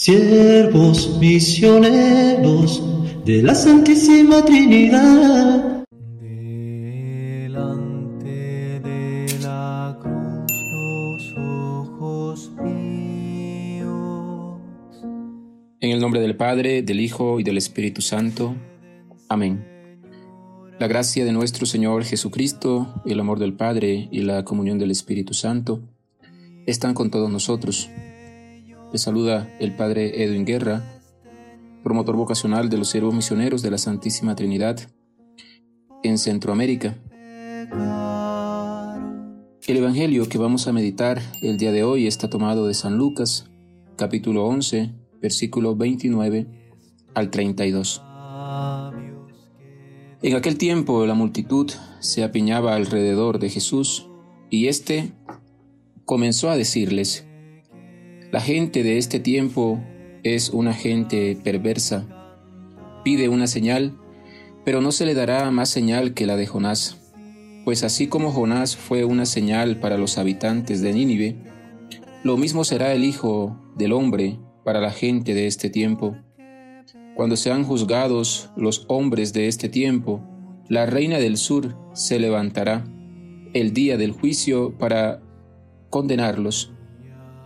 siervos misioneros de la Santísima Trinidad. Delante de la cruz los ojos míos. En el nombre del Padre, del Hijo y del Espíritu Santo. Amén. La gracia de nuestro Señor Jesucristo, el amor del Padre y la comunión del Espíritu Santo están con todos nosotros. Les saluda el Padre Edwin Guerra, promotor vocacional de los siervos misioneros de la Santísima Trinidad en Centroamérica. El Evangelio que vamos a meditar el día de hoy está tomado de San Lucas, capítulo 11, versículo 29 al 32. En aquel tiempo la multitud se apiñaba alrededor de Jesús y éste comenzó a decirles, la gente de este tiempo es una gente perversa. Pide una señal, pero no se le dará más señal que la de Jonás. Pues así como Jonás fue una señal para los habitantes de Nínive, lo mismo será el Hijo del Hombre para la gente de este tiempo. Cuando sean juzgados los hombres de este tiempo, la reina del sur se levantará el día del juicio para condenarlos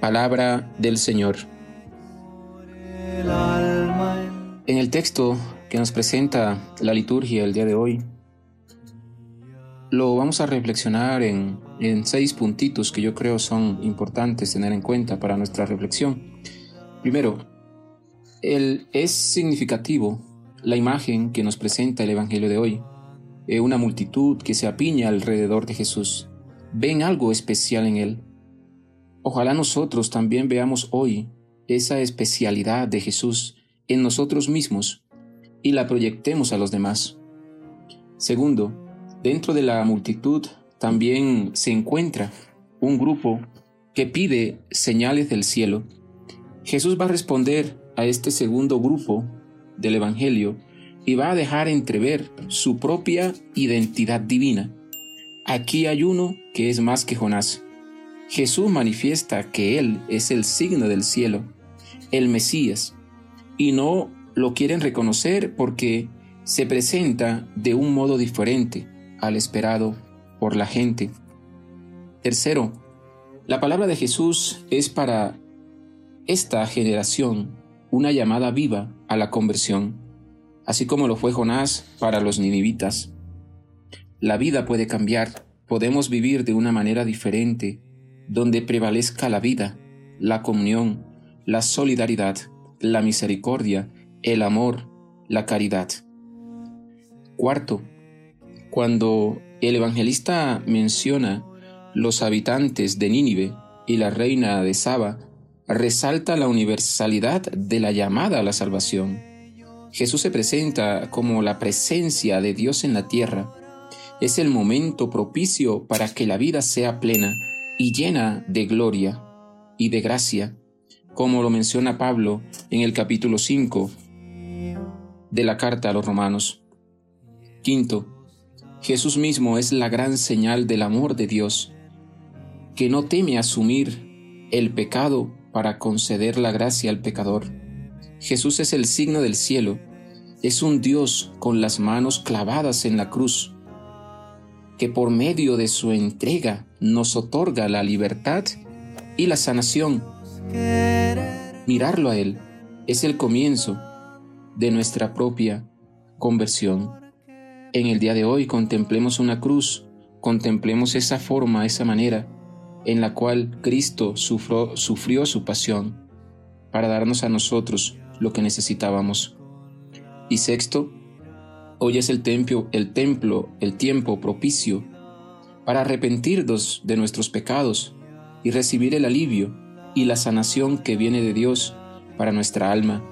Palabra del Señor. En el texto que nos presenta la liturgia el día de hoy, lo vamos a reflexionar en, en, seis puntitos que yo creo son importantes tener en cuenta para nuestra reflexión. Primero, es significativo la imagen que nos presenta el Evangelio de hoy. Eh, una multitud que se apiña alrededor de Jesús. Ven algo especial en él Ojalá nosotros también veamos hoy esa especialidad de Jesús en nosotros mismos y la proyectemos a los demás. Segundo, dentro de la multitud también se encuentra un grupo que pide señales del cielo. Jesús va a responder a este segundo grupo del Evangelio y va a dejar entrever su propia identidad divina. Aquí hay uno que es más que Jonás. Jesús manifiesta que Él es el signo del cielo, el Mesías, y no lo quieren reconocer porque se presenta de un modo diferente al esperado por la gente. Tercero, la palabra de Jesús es para esta generación una llamada viva a la conversión, así como lo fue Jonás para los ninivitas. La vida puede cambiar, podemos vivir de una manera diferente donde prevalezca la vida, la comunión, la solidaridad, la misericordia, el amor, la caridad. Cuarto, cuando el evangelista menciona los habitantes de Nínive y la reina de Saba, resalta la universalidad de la llamada a la salvación. Jesús se presenta como la presencia de Dios en la tierra. Es el momento propicio para que la vida sea plena y llena de gloria y de gracia, como lo menciona Pablo en el capítulo 5 de la carta a los romanos. Quinto, Jesús mismo es la gran señal del amor de Dios, que no teme asumir el pecado para conceder la gracia al pecador. Jesús es el signo del cielo, es un Dios con las manos clavadas en la cruz, que por medio de su entrega nos otorga la libertad y la sanación. Mirarlo a Él es el comienzo de nuestra propia conversión. En el día de hoy contemplemos una cruz, contemplemos esa forma, esa manera en la cual Cristo sufrió, su pasión para darnos a nosotros lo que necesitábamos. Y sexto, Hoy es el templo, el templo, el tiempo propicio para arrepentirnos de nuestros pecados y recibir el alivio y la sanación que viene de Dios para nuestra alma.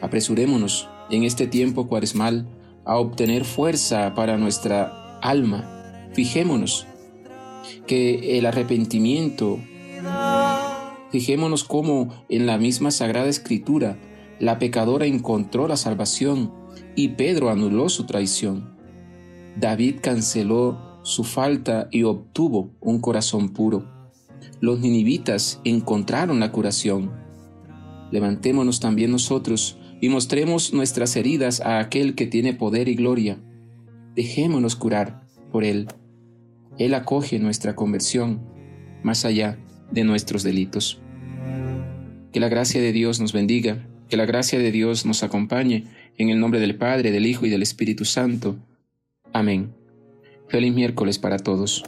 Apresurémonos en este tiempo cuaresmal a obtener fuerza para nuestra alma. Fijémonos que el arrepentimiento, fijémonos cómo en la misma Sagrada Escritura la pecadora encontró la salvación y Pedro anuló su traición. David canceló su falta y obtuvo un corazón puro. Los ninivitas encontraron la curación. Levantémonos también nosotros y mostremos nuestras heridas a aquel que tiene poder y gloria. Dejémonos curar por Él. Él acoge nuestra conversión más allá de nuestros delitos. Que la gracia de Dios nos bendiga, que la gracia de Dios nos acompañe, en el nombre del Padre, del Hijo y del Espíritu Santo. Amén. Feliz miércoles para todos.